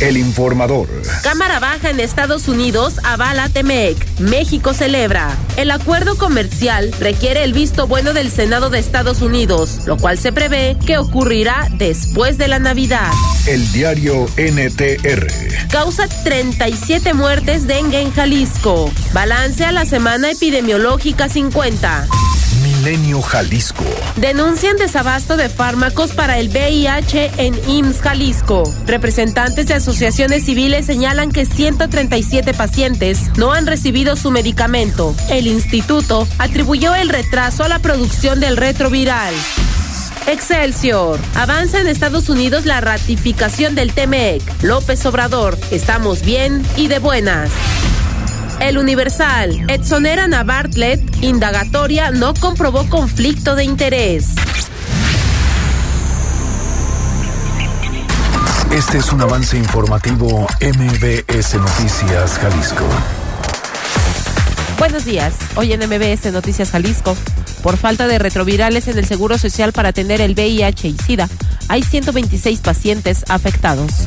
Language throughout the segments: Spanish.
El informador. Cámara Baja en Estados Unidos avala Temec. México celebra. El acuerdo comercial requiere el visto bueno del Senado de Estados Unidos, lo cual se prevé que ocurrirá después de la Navidad. El diario NTR. Causa 37 muertes dengue en Jalisco. Balance a la semana epidemiológica 50. Milenio Jalisco. Denuncian desabasto de fármacos para el VIH en IMSS Jalisco. Representantes de asociaciones civiles señalan que 137 pacientes no han recibido su medicamento. El instituto atribuyó el retraso a la producción del retroviral. Excelsior. Avanza en Estados Unidos la ratificación del TMEC. López Obrador. Estamos bien y de buenas. El Universal. Exoneran a Bartlett. Indagatoria no comprobó conflicto de interés. Este es un avance informativo MBS Noticias Jalisco. Buenos días. Hoy en MBS Noticias Jalisco. Por falta de retrovirales en el Seguro Social para atender el VIH y SIDA, hay 126 pacientes afectados.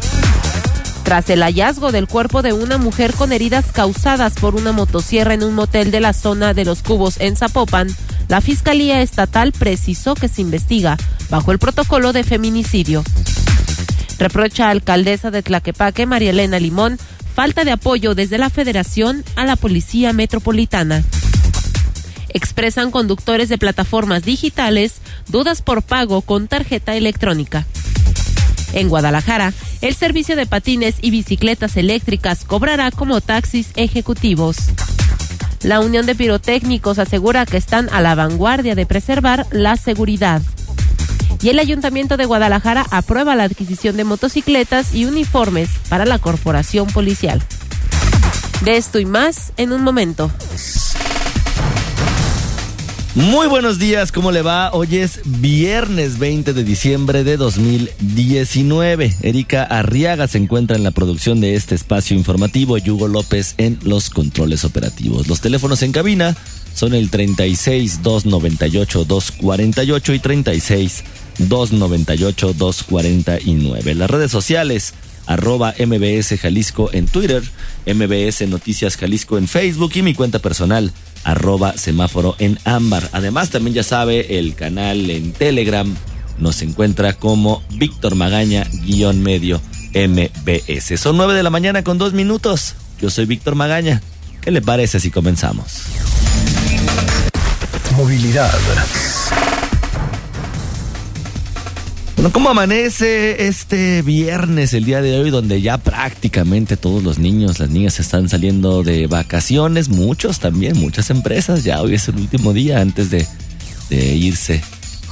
Tras el hallazgo del cuerpo de una mujer con heridas causadas por una motosierra en un motel de la zona de los Cubos en Zapopan, la Fiscalía Estatal precisó que se investiga bajo el protocolo de feminicidio. Reprocha a alcaldesa de Tlaquepaque, María Elena Limón, falta de apoyo desde la Federación a la Policía Metropolitana. Expresan conductores de plataformas digitales dudas por pago con tarjeta electrónica. En Guadalajara, el servicio de patines y bicicletas eléctricas cobrará como taxis ejecutivos. La Unión de Pirotécnicos asegura que están a la vanguardia de preservar la seguridad. Y el Ayuntamiento de Guadalajara aprueba la adquisición de motocicletas y uniformes para la corporación policial. De esto y más en un momento. Muy buenos días, ¿cómo le va? Hoy es viernes 20 de diciembre de 2019. Erika Arriaga se encuentra en la producción de este espacio informativo, Yugo López en los controles operativos. Los teléfonos en cabina son el 36 298 248 y 36 298 249. Las redes sociales arroba MBS Jalisco en Twitter, MBS Noticias Jalisco en Facebook y mi cuenta personal arroba semáforo en ámbar. Además, también ya sabe, el canal en Telegram nos encuentra como Víctor Magaña guion medio MBS. Son nueve de la mañana con dos minutos. Yo soy Víctor Magaña. ¿Qué le parece si comenzamos? Movilidad. ¿Cómo amanece este viernes, el día de hoy, donde ya prácticamente todos los niños, las niñas están saliendo de vacaciones? Muchos también, muchas empresas. Ya hoy es el último día antes de, de irse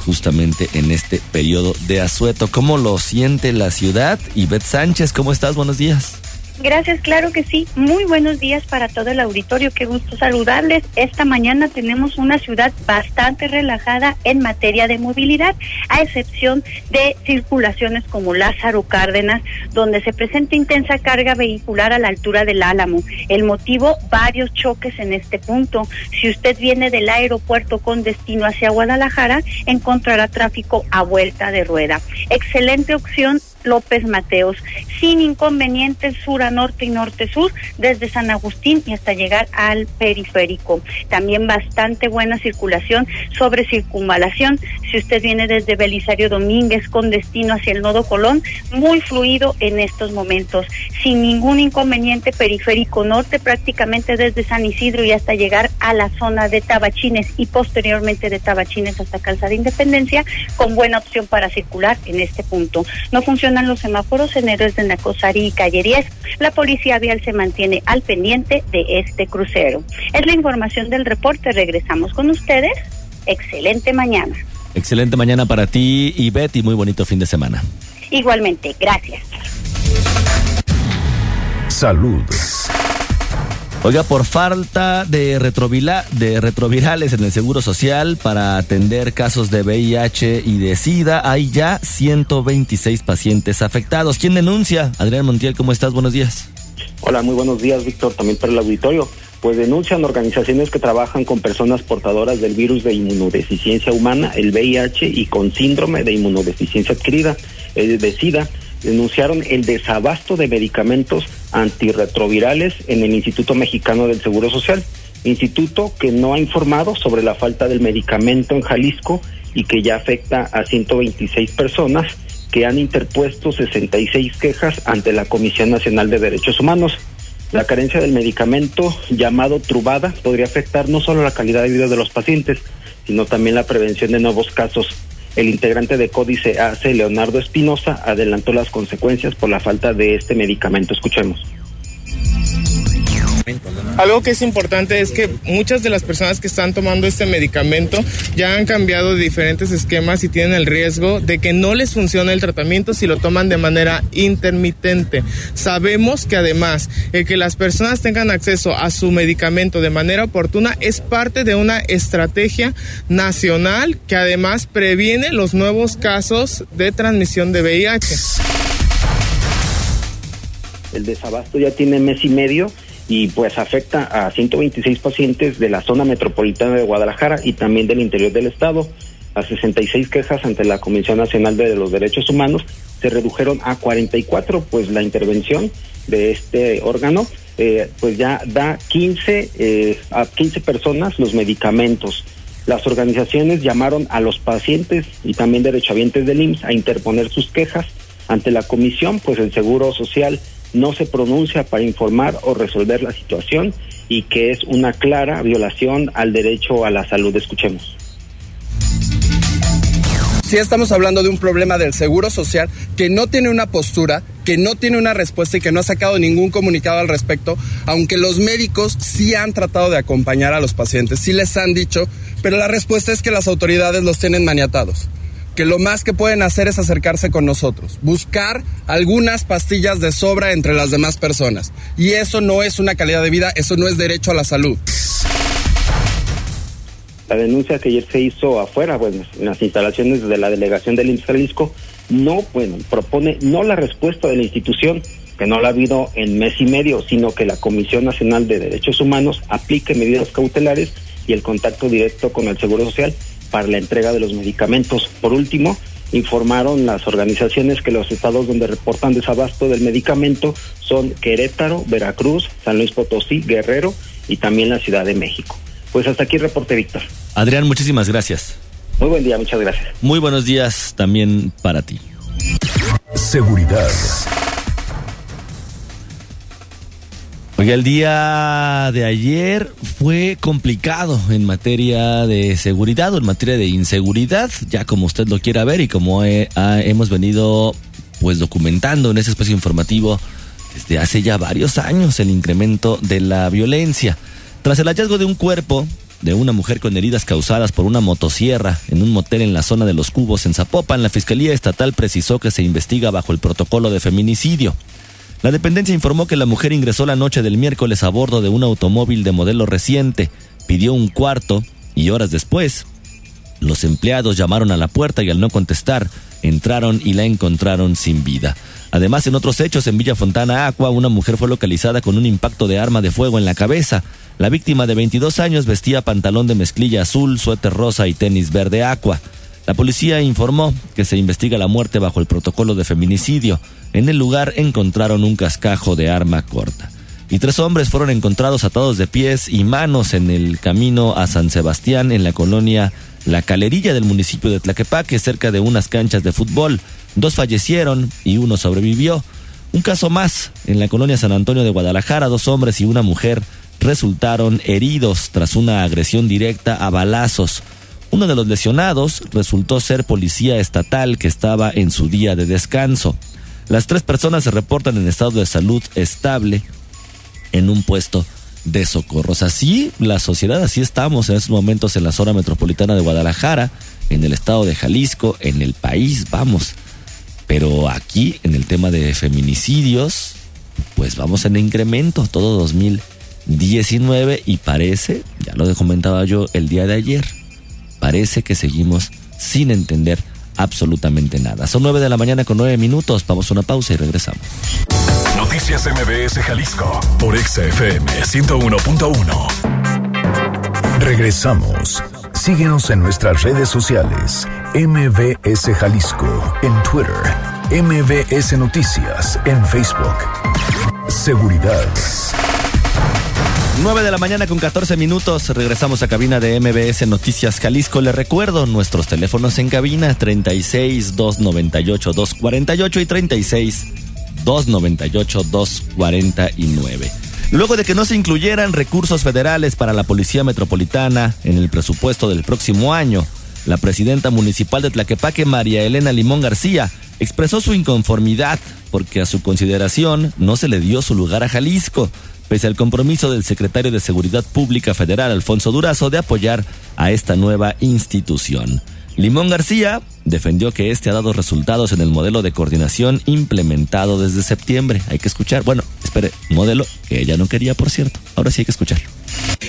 justamente en este periodo de asueto. ¿Cómo lo siente la ciudad? Y Beth Sánchez, ¿cómo estás? Buenos días. Gracias, claro que sí. Muy buenos días para todo el auditorio. Qué gusto saludarles. Esta mañana tenemos una ciudad bastante relajada en materia de movilidad, a excepción de circulaciones como Lázaro Cárdenas, donde se presenta intensa carga vehicular a la altura del Álamo. El motivo, varios choques en este punto. Si usted viene del aeropuerto con destino hacia Guadalajara, encontrará tráfico a vuelta de rueda. Excelente opción López Mateos, sin inconvenientes sur a norte y norte-sur, desde San Agustín y hasta llegar al periférico. También bastante buena circulación sobre circunvalación. Si usted viene desde Belisario Domínguez con destino hacia el Nodo Colón, muy fluido en estos momentos, sin ningún inconveniente periférico norte, prácticamente desde San Isidro y hasta llegar a la zona de Tabachines y posteriormente de Tabachines hasta Calzada Independencia, con buena opción para circular en este punto. No funciona los semáforos en héroes de Nacosari y Calle 10. La policía vial se mantiene al pendiente de este crucero. Es la información del reporte. Regresamos con ustedes. Excelente mañana. Excelente mañana para ti y Betty. Muy bonito fin de semana. Igualmente. Gracias. Salud. Oiga, por falta de, retrovila, de retrovirales en el Seguro Social para atender casos de VIH y de SIDA, hay ya 126 pacientes afectados. ¿Quién denuncia? Adrián Montiel, ¿cómo estás? Buenos días. Hola, muy buenos días, Víctor, también para el auditorio. Pues denuncian organizaciones que trabajan con personas portadoras del virus de inmunodeficiencia humana, el VIH, y con síndrome de inmunodeficiencia adquirida, el de SIDA. Denunciaron el desabasto de medicamentos antirretrovirales en el Instituto Mexicano del Seguro Social. Instituto que no ha informado sobre la falta del medicamento en Jalisco y que ya afecta a 126 personas que han interpuesto 66 quejas ante la Comisión Nacional de Derechos Humanos. La carencia del medicamento llamado Trubada podría afectar no solo la calidad de vida de los pacientes, sino también la prevención de nuevos casos. El integrante de Códice AC, Leonardo Espinosa, adelantó las consecuencias por la falta de este medicamento. Escuchemos. Algo que es importante es que muchas de las personas que están tomando este medicamento ya han cambiado de diferentes esquemas y tienen el riesgo de que no les funcione el tratamiento si lo toman de manera intermitente. Sabemos que además el que las personas tengan acceso a su medicamento de manera oportuna es parte de una estrategia nacional que además previene los nuevos casos de transmisión de VIH. El desabasto ya tiene mes y medio y pues afecta a 126 pacientes de la zona metropolitana de Guadalajara y también del interior del estado. A 66 quejas ante la Comisión Nacional de los Derechos Humanos se redujeron a 44, pues la intervención de este órgano eh, pues ya da 15 eh, a 15 personas los medicamentos. Las organizaciones llamaron a los pacientes y también derechohabientes del IMSS a interponer sus quejas ante la comisión, pues el Seguro Social no se pronuncia para informar o resolver la situación y que es una clara violación al derecho a la salud. Escuchemos. Si estamos hablando de un problema del Seguro Social que no tiene una postura, que no tiene una respuesta y que no ha sacado ningún comunicado al respecto, aunque los médicos sí han tratado de acompañar a los pacientes, sí les han dicho, pero la respuesta es que las autoridades los tienen maniatados que lo más que pueden hacer es acercarse con nosotros, buscar algunas pastillas de sobra entre las demás personas. Y eso no es una calidad de vida, eso no es derecho a la salud. La denuncia que ayer se hizo afuera, bueno, en las instalaciones de la delegación del IMSS Jalisco, no, bueno, propone no la respuesta de la institución, que no la ha habido en mes y medio, sino que la Comisión Nacional de Derechos Humanos aplique medidas cautelares y el contacto directo con el Seguro Social para la entrega de los medicamentos. Por último, informaron las organizaciones que los estados donde reportan desabasto del medicamento son Querétaro, Veracruz, San Luis Potosí, Guerrero y también la Ciudad de México. Pues hasta aquí reporte Víctor. Adrián, muchísimas gracias. Muy buen día, muchas gracias. Muy buenos días también para ti. Seguridad. Oiga, el día de ayer fue complicado en materia de seguridad o en materia de inseguridad, ya como usted lo quiera ver y como hemos venido pues documentando en ese espacio informativo desde hace ya varios años el incremento de la violencia. Tras el hallazgo de un cuerpo de una mujer con heridas causadas por una motosierra en un motel en la zona de los Cubos en Zapopan, la Fiscalía Estatal precisó que se investiga bajo el protocolo de feminicidio. La dependencia informó que la mujer ingresó la noche del miércoles a bordo de un automóvil de modelo reciente, pidió un cuarto y horas después, los empleados llamaron a la puerta y al no contestar, entraron y la encontraron sin vida. Además, en otros hechos, en Villa Fontana Aqua, una mujer fue localizada con un impacto de arma de fuego en la cabeza. La víctima de 22 años vestía pantalón de mezclilla azul, suéter rosa y tenis verde aqua. La policía informó que se investiga la muerte bajo el protocolo de feminicidio. En el lugar encontraron un cascajo de arma corta. Y tres hombres fueron encontrados atados de pies y manos en el camino a San Sebastián en la colonia La Calerilla del municipio de Tlaquepaque, cerca de unas canchas de fútbol. Dos fallecieron y uno sobrevivió. Un caso más, en la colonia San Antonio de Guadalajara, dos hombres y una mujer resultaron heridos tras una agresión directa a balazos. Uno de los lesionados resultó ser policía estatal que estaba en su día de descanso. Las tres personas se reportan en estado de salud estable en un puesto de socorros. Así, la sociedad, así estamos en estos momentos en la zona metropolitana de Guadalajara, en el estado de Jalisco, en el país, vamos. Pero aquí, en el tema de feminicidios, pues vamos en incremento todo 2019 y parece, ya lo comentaba yo el día de ayer, parece que seguimos sin entender absolutamente nada. Son nueve de la mañana con nueve minutos. Vamos a una pausa y regresamos. Noticias MBS Jalisco por XFM 101.1. Regresamos. Síguenos en nuestras redes sociales. MBS Jalisco en Twitter. MBS Noticias en Facebook. Seguridad. 9 de la mañana con 14 minutos. Regresamos a cabina de MBS Noticias Jalisco. Le recuerdo nuestros teléfonos en cabina 36 298 248 y 36 298 249. Luego de que no se incluyeran recursos federales para la Policía Metropolitana en el presupuesto del próximo año, la presidenta municipal de Tlaquepaque, María Elena Limón García, expresó su inconformidad porque a su consideración no se le dio su lugar a Jalisco, pese al compromiso del secretario de Seguridad Pública Federal, Alfonso Durazo, de apoyar a esta nueva institución. Limón García defendió que este ha dado resultados en el modelo de coordinación implementado desde septiembre. Hay que escuchar, bueno, modelo que ella no quería, por cierto. Ahora sí hay que escucharlo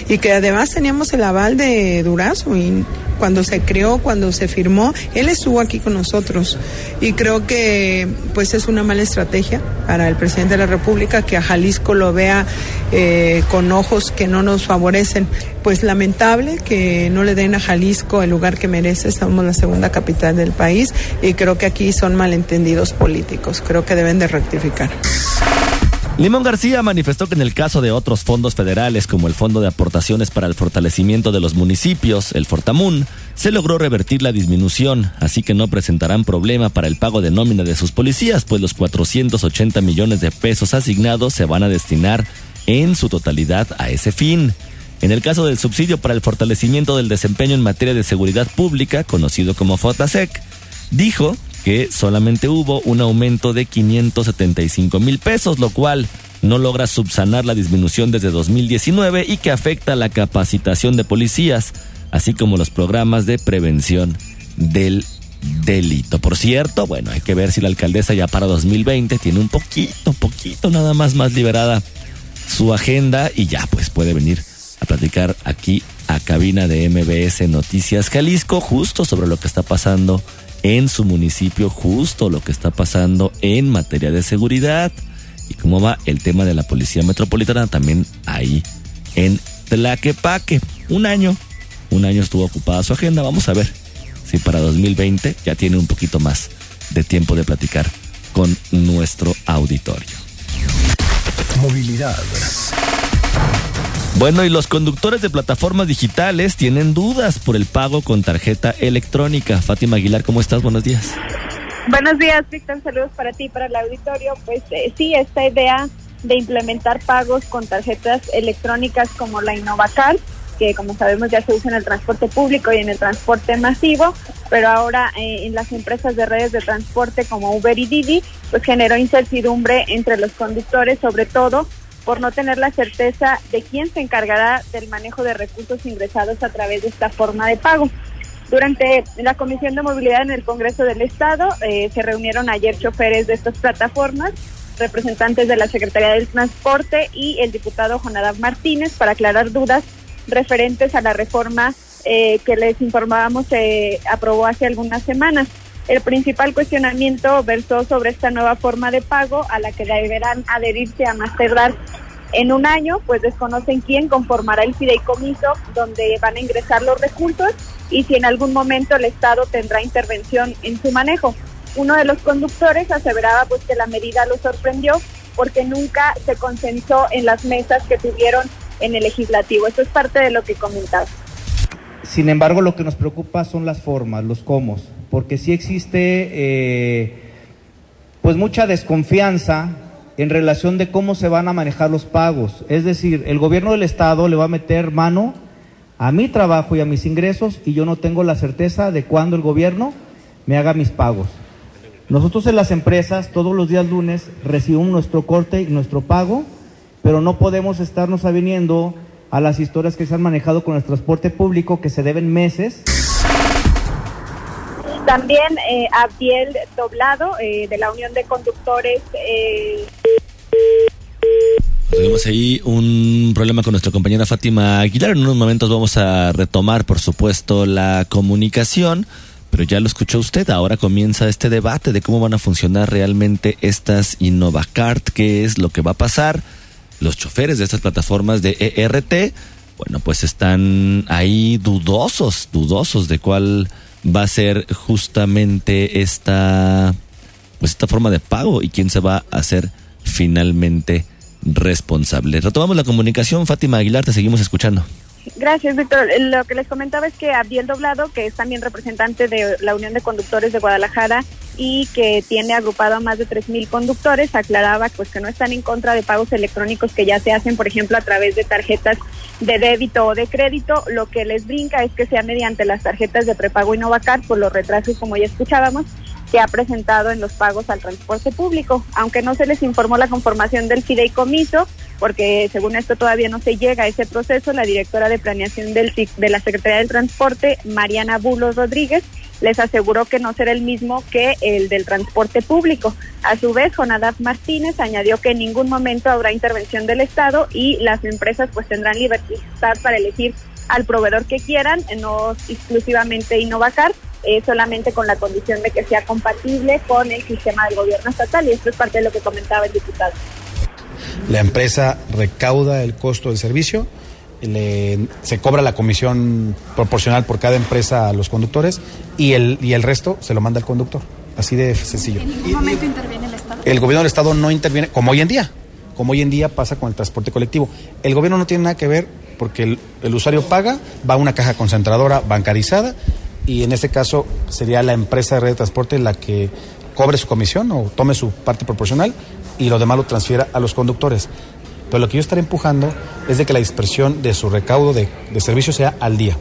y que además teníamos el aval de Durazo y cuando se creó, cuando se firmó, él estuvo aquí con nosotros y creo que pues es una mala estrategia para el presidente de la República que a Jalisco lo vea eh, con ojos que no nos favorecen. Pues lamentable que no le den a Jalisco el lugar que merece, somos la segunda capital del país y creo que aquí son malentendidos políticos, creo que deben de rectificar. Limón García manifestó que en el caso de otros fondos federales como el Fondo de Aportaciones para el Fortalecimiento de los Municipios, el Fortamun, se logró revertir la disminución, así que no presentarán problema para el pago de nómina de sus policías, pues los 480 millones de pesos asignados se van a destinar en su totalidad a ese fin. En el caso del subsidio para el fortalecimiento del desempeño en materia de seguridad pública, conocido como FOTASEC, dijo que solamente hubo un aumento de 575 mil pesos, lo cual no logra subsanar la disminución desde 2019 y que afecta la capacitación de policías, así como los programas de prevención del delito. Por cierto, bueno, hay que ver si la alcaldesa ya para 2020 tiene un poquito, poquito nada más más liberada su agenda y ya pues puede venir a platicar aquí a cabina de MBS Noticias Jalisco justo sobre lo que está pasando en su municipio justo lo que está pasando en materia de seguridad y cómo va el tema de la policía metropolitana también ahí en Tlaquepaque. Un año, un año estuvo ocupada su agenda. Vamos a ver si para 2020 ya tiene un poquito más de tiempo de platicar con nuestro auditorio. Movilidad. Bueno, y los conductores de plataformas digitales tienen dudas por el pago con tarjeta electrónica. Fátima Aguilar, ¿cómo estás? Buenos días. Buenos días, Víctor. Saludos para ti para el auditorio. Pues eh, sí, esta idea de implementar pagos con tarjetas electrónicas como la Innovacar, que como sabemos ya se usa en el transporte público y en el transporte masivo, pero ahora eh, en las empresas de redes de transporte como Uber y Didi, pues generó incertidumbre entre los conductores, sobre todo por no tener la certeza de quién se encargará del manejo de recursos ingresados a través de esta forma de pago. Durante la Comisión de Movilidad en el Congreso del Estado eh, se reunieron ayer choferes de estas plataformas, representantes de la Secretaría del Transporte y el diputado Jonadab Martínez para aclarar dudas referentes a la reforma eh, que les informábamos se aprobó hace algunas semanas. El principal cuestionamiento versó sobre esta nueva forma de pago a la que deberán adherirse a más tardar en un año, pues desconocen quién conformará el fideicomiso donde van a ingresar los recursos y si en algún momento el Estado tendrá intervención en su manejo. Uno de los conductores aseveraba pues que la medida lo sorprendió porque nunca se consensó en las mesas que tuvieron en el legislativo. Eso es parte de lo que comentaba. Sin embargo, lo que nos preocupa son las formas, los cómo porque sí existe eh, pues mucha desconfianza en relación de cómo se van a manejar los pagos. Es decir, el gobierno del estado le va a meter mano a mi trabajo y a mis ingresos y yo no tengo la certeza de cuándo el gobierno me haga mis pagos. Nosotros en las empresas todos los días lunes recibimos nuestro corte y nuestro pago, pero no podemos estarnos aviniendo a las historias que se han manejado con el transporte público que se deben meses también eh, Abdiel Doblado, eh, de la Unión de Conductores. Eh... Ahí un problema con nuestra compañera Fátima Aguilar. En unos momentos vamos a retomar, por supuesto, la comunicación. Pero ya lo escuchó usted, ahora comienza este debate de cómo van a funcionar realmente estas InnovaCart, qué es lo que va a pasar. Los choferes de estas plataformas de ERT, bueno, pues están ahí dudosos, dudosos de cuál va a ser justamente esta, pues esta forma de pago y quién se va a hacer finalmente responsable. Retomamos la comunicación, Fátima Aguilar, te seguimos escuchando. Gracias, Víctor. Lo que les comentaba es que Abdiel Doblado, que es también representante de la Unión de Conductores de Guadalajara y que tiene agrupado a más de 3.000 conductores, aclaraba pues que no están en contra de pagos electrónicos que ya se hacen, por ejemplo, a través de tarjetas de débito o de crédito. Lo que les brinca es que sea mediante las tarjetas de prepago Innovacar por los retrasos, como ya escuchábamos, que ha presentado en los pagos al transporte público. Aunque no se les informó la conformación del fideicomiso, porque según esto todavía no se llega a ese proceso, la directora de planeación del, de la Secretaría del Transporte, Mariana Bulos Rodríguez, les aseguró que no será el mismo que el del transporte público. A su vez, Jonadab Martínez añadió que en ningún momento habrá intervención del Estado y las empresas pues tendrán libertad para elegir al proveedor que quieran, no exclusivamente Innovacar, eh, solamente con la condición de que sea compatible con el sistema del gobierno estatal y esto es parte de lo que comentaba el diputado. La empresa recauda el costo del servicio, se cobra la comisión proporcional por cada empresa a los conductores y el, y el resto se lo manda al conductor. Así de sencillo. ¿En ningún momento interviene el Estado? El gobierno del Estado no interviene, como hoy en día, como hoy en día pasa con el transporte colectivo. El gobierno no tiene nada que ver porque el, el usuario paga, va a una caja concentradora bancarizada y en este caso sería la empresa de red de transporte la que cobre su comisión o tome su parte proporcional y lo demás lo transfiera a los conductores. Pero lo que yo estaré empujando es de que la dispersión de su recaudo de, de servicio sea al día.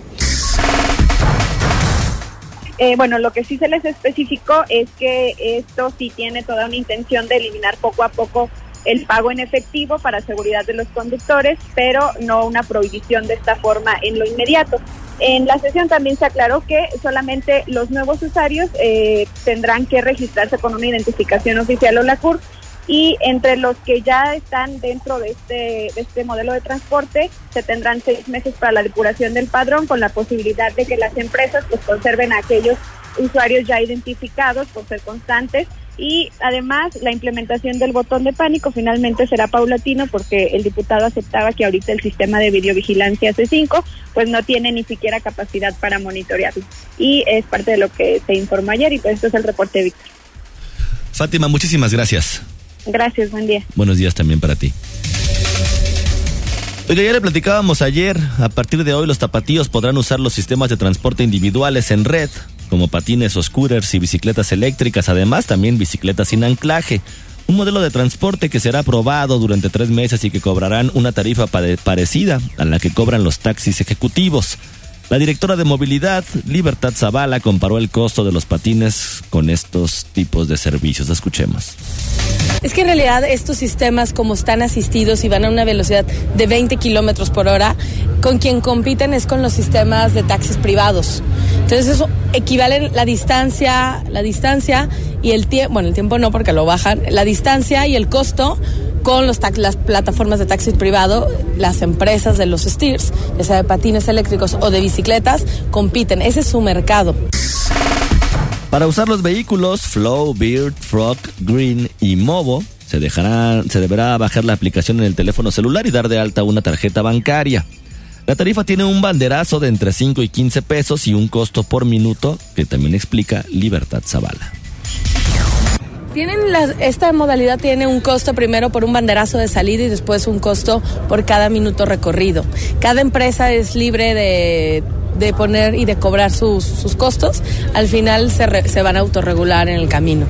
Eh, bueno, lo que sí se les especificó es que esto sí tiene toda una intención de eliminar poco a poco el pago en efectivo para seguridad de los conductores, pero no una prohibición de esta forma en lo inmediato. En la sesión también se aclaró que solamente los nuevos usuarios eh, tendrán que registrarse con una identificación oficial o la CUR y entre los que ya están dentro de este, de este modelo de transporte se tendrán seis meses para la depuración del padrón con la posibilidad de que las empresas pues conserven a aquellos usuarios ya identificados por ser constantes y además la implementación del botón de pánico finalmente será paulatino porque el diputado aceptaba que ahorita el sistema de videovigilancia C5 pues no tiene ni siquiera capacidad para monitorearlo y es parte de lo que se informó ayer y pues esto es el reporte Víctor. Fátima, muchísimas gracias. Gracias, buen día. Buenos días también para ti. Oiga, ya le platicábamos ayer, a partir de hoy los tapatíos podrán usar los sistemas de transporte individuales en red, como patines o scooters y bicicletas eléctricas, además también bicicletas sin anclaje. Un modelo de transporte que será aprobado durante tres meses y que cobrarán una tarifa parecida a la que cobran los taxis ejecutivos. La directora de movilidad, Libertad Zavala, comparó el costo de los patines con estos tipos de servicios. Escuchemos. Es que en realidad estos sistemas, como están asistidos y van a una velocidad de 20 kilómetros por hora, con quien compiten es con los sistemas de taxis privados. Entonces eso equivale la distancia, la distancia y el tiempo, bueno, el tiempo no porque lo bajan, la distancia y el costo con las plataformas de taxis privado, las empresas de los steers, ya sea de patines eléctricos o de bicicletas, compiten. Ese es su mercado. Para usar los vehículos Flow, Beard, Frog, Green y Movo, se, deberá bajar la aplicación en el teléfono celular y dar de alta una tarjeta bancaria. La tarifa tiene un banderazo de entre 5 y 15 pesos y un costo por minuto que también explica Libertad Zavala. Tienen esta modalidad tiene un costo primero por un banderazo de salida y después un costo por cada minuto recorrido. Cada empresa es libre de, poner y de cobrar sus, sus costos. Al final se, se van a autorregular en el camino.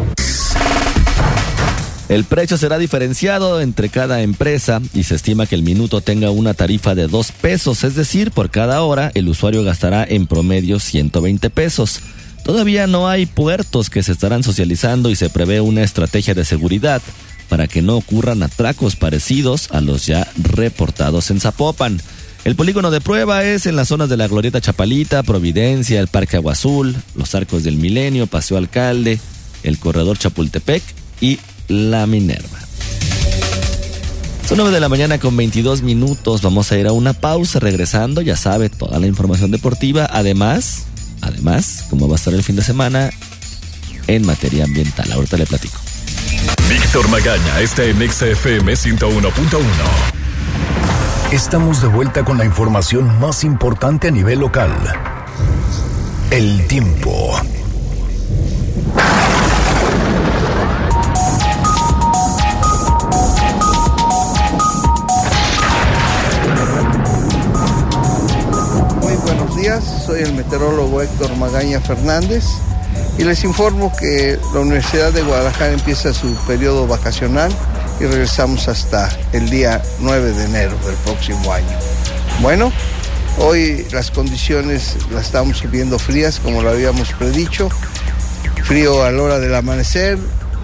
El precio será diferenciado entre cada empresa y se estima que el minuto tenga una tarifa de 2 pesos, es decir, por cada hora el usuario gastará en promedio 120 pesos. Todavía no hay puertos que se estarán socializando y se prevé una estrategia de seguridad para que no ocurran atracos parecidos a los ya reportados en Zapopan. El polígono de prueba es en las zonas de la Glorieta Chapalita, Providencia, el Parque Agua Azul, los Arcos del Milenio, Paseo Alcalde, el Corredor Chapultepec y La Minerva. Son 9 de la mañana con 22 minutos. Vamos a ir a una pausa. Regresando, ya sabe, toda la información deportiva. Además, además cómo va a estar el fin de semana en materia ambiental. Ahorita le platico. Víctor Magaña está en XFM 101.1. Estamos de vuelta con la información más importante a nivel local. El tiempo. Muy buenos días, soy el meteorólogo Héctor Magaña Fernández y les informo que la Universidad de Guadalajara empieza su periodo vacacional y regresamos hasta el día 9 de enero del próximo año. Bueno, hoy las condiciones las estamos viendo frías como lo habíamos predicho, frío a la hora del amanecer,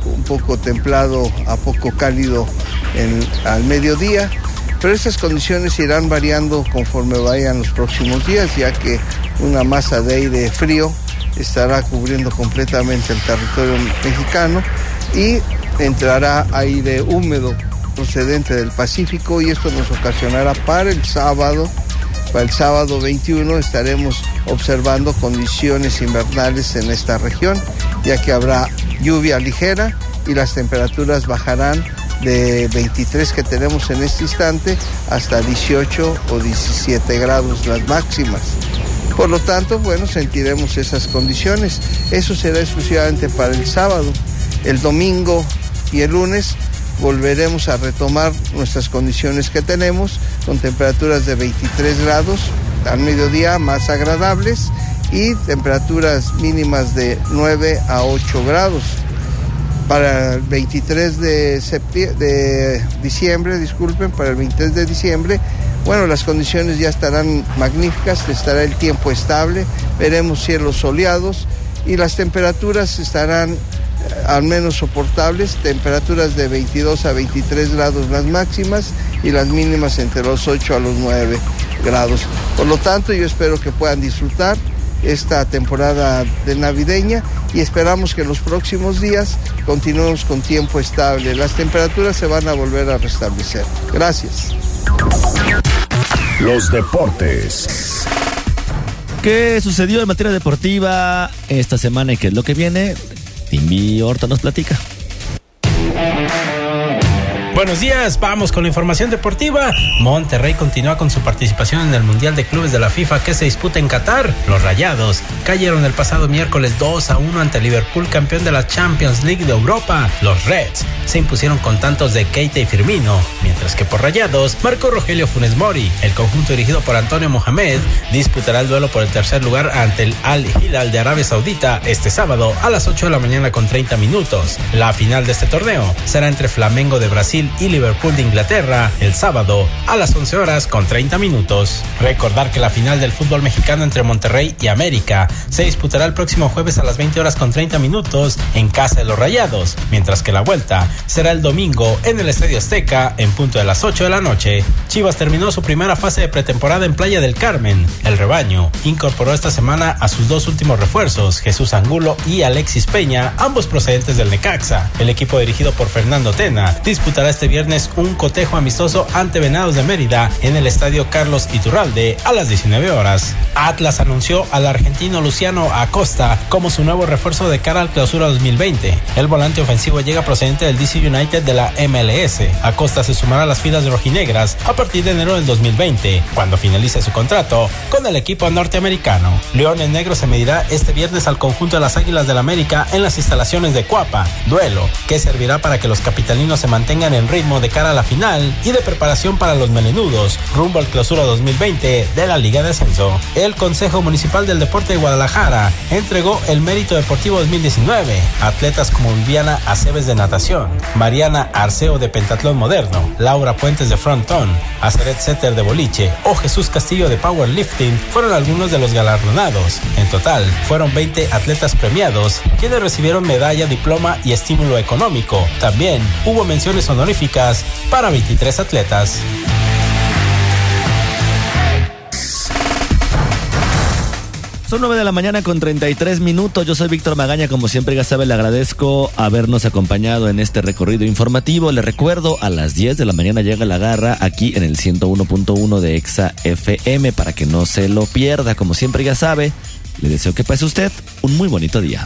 un poco templado a poco cálido en, al mediodía, pero estas condiciones irán variando conforme vayan los próximos días, ya que una masa de aire frío estará cubriendo completamente el territorio mexicano y entrará aire húmedo procedente del Pacífico y esto nos ocasionará para el sábado, para el sábado 21 estaremos observando condiciones invernales en esta región, ya que habrá lluvia ligera y las temperaturas bajarán de 23 que tenemos en este instante hasta 18 o 17 grados las máximas. Por lo tanto, bueno, sentiremos esas condiciones. Eso será exclusivamente para el sábado. El domingo y el lunes volveremos a retomar nuestras condiciones que tenemos con temperaturas de 23 grados al mediodía más agradables y temperaturas mínimas de 9 a 8 grados. Para el 23 de, diciembre, disculpen, para el 23 de diciembre, bueno, las condiciones ya estarán magníficas, estará el tiempo estable, veremos cielos soleados y las temperaturas estarán al menos soportables, temperaturas de 22 a 23 grados las máximas y las mínimas entre los 8 a los 9 grados. Por lo tanto, yo espero que puedan disfrutar esta temporada de navideña y esperamos que en los próximos días continuemos con tiempo estable. Las temperaturas se van a volver a restablecer. Gracias. Los deportes. ¿Qué sucedió en materia deportiva esta semana y qué es lo que viene? Timmy Horta nos platica. Buenos días, vamos con la información deportiva. Monterrey continúa con su participación en el Mundial de Clubes de la FIFA que se disputa en Qatar. Los Rayados cayeron el pasado miércoles 2 a 1 ante Liverpool, campeón de la Champions League de Europa. Los Reds se impusieron con tantos de Keita y Firmino, mientras que por Rayados marcó Rogelio Funes Mori. El conjunto dirigido por Antonio Mohamed disputará el duelo por el tercer lugar ante el Al Hilal de Arabia Saudita este sábado a las 8 de la mañana con 30 minutos. La final de este torneo será entre Flamengo de Brasil y Liverpool de Inglaterra el sábado a las 11 horas con 30 minutos. Recordar que la final del fútbol mexicano entre Monterrey y América se disputará el próximo jueves a las 20 horas con 30 minutos en casa de los Rayados, mientras que la vuelta será el domingo en el Estadio Azteca en punto de las 8 de la noche. Chivas terminó su primera fase de pretemporada en Playa del Carmen. El rebaño incorporó esta semana a sus dos últimos refuerzos, Jesús Angulo y Alexis Peña, ambos procedentes del Necaxa. El equipo dirigido por Fernando Tena disputará este viernes un cotejo amistoso ante Venados de Mérida en el estadio Carlos Iturralde a las 19 horas. Atlas anunció al argentino Luciano Acosta como su nuevo refuerzo de cara al clausura 2020. El volante ofensivo llega procedente del DC United de la MLS. Acosta se sumará a las filas rojinegras a partir de enero del 2020, cuando finalice su contrato con el equipo norteamericano. León en Negro se medirá este viernes al conjunto de las Águilas del América en las instalaciones de Cuapa, duelo que servirá para que los capitalinos se mantengan en ritmo de cara a la final y de preparación para los melenudos rumbo al clausura 2020 de la Liga de Ascenso. El Consejo Municipal del Deporte de Guadalajara entregó el Mérito Deportivo 2019 a atletas como Viviana Aceves de natación, Mariana Arceo de pentatlón moderno, Laura Puentes de frontón, Aceret Setter de boliche o Jesús Castillo de powerlifting fueron algunos de los galardonados. En total, fueron 20 atletas premiados, quienes recibieron medalla, diploma y estímulo económico. También hubo menciones honoríficas para 23 atletas. Son 9 de la mañana con 33 minutos. Yo soy Víctor Magaña. Como siempre, ya sabe, le agradezco habernos acompañado en este recorrido informativo. Le recuerdo, a las 10 de la mañana llega la garra aquí en el 101.1 de Exa FM para que no se lo pierda. Como siempre, ya sabe, Le deseo que pase usted un muy bonito día.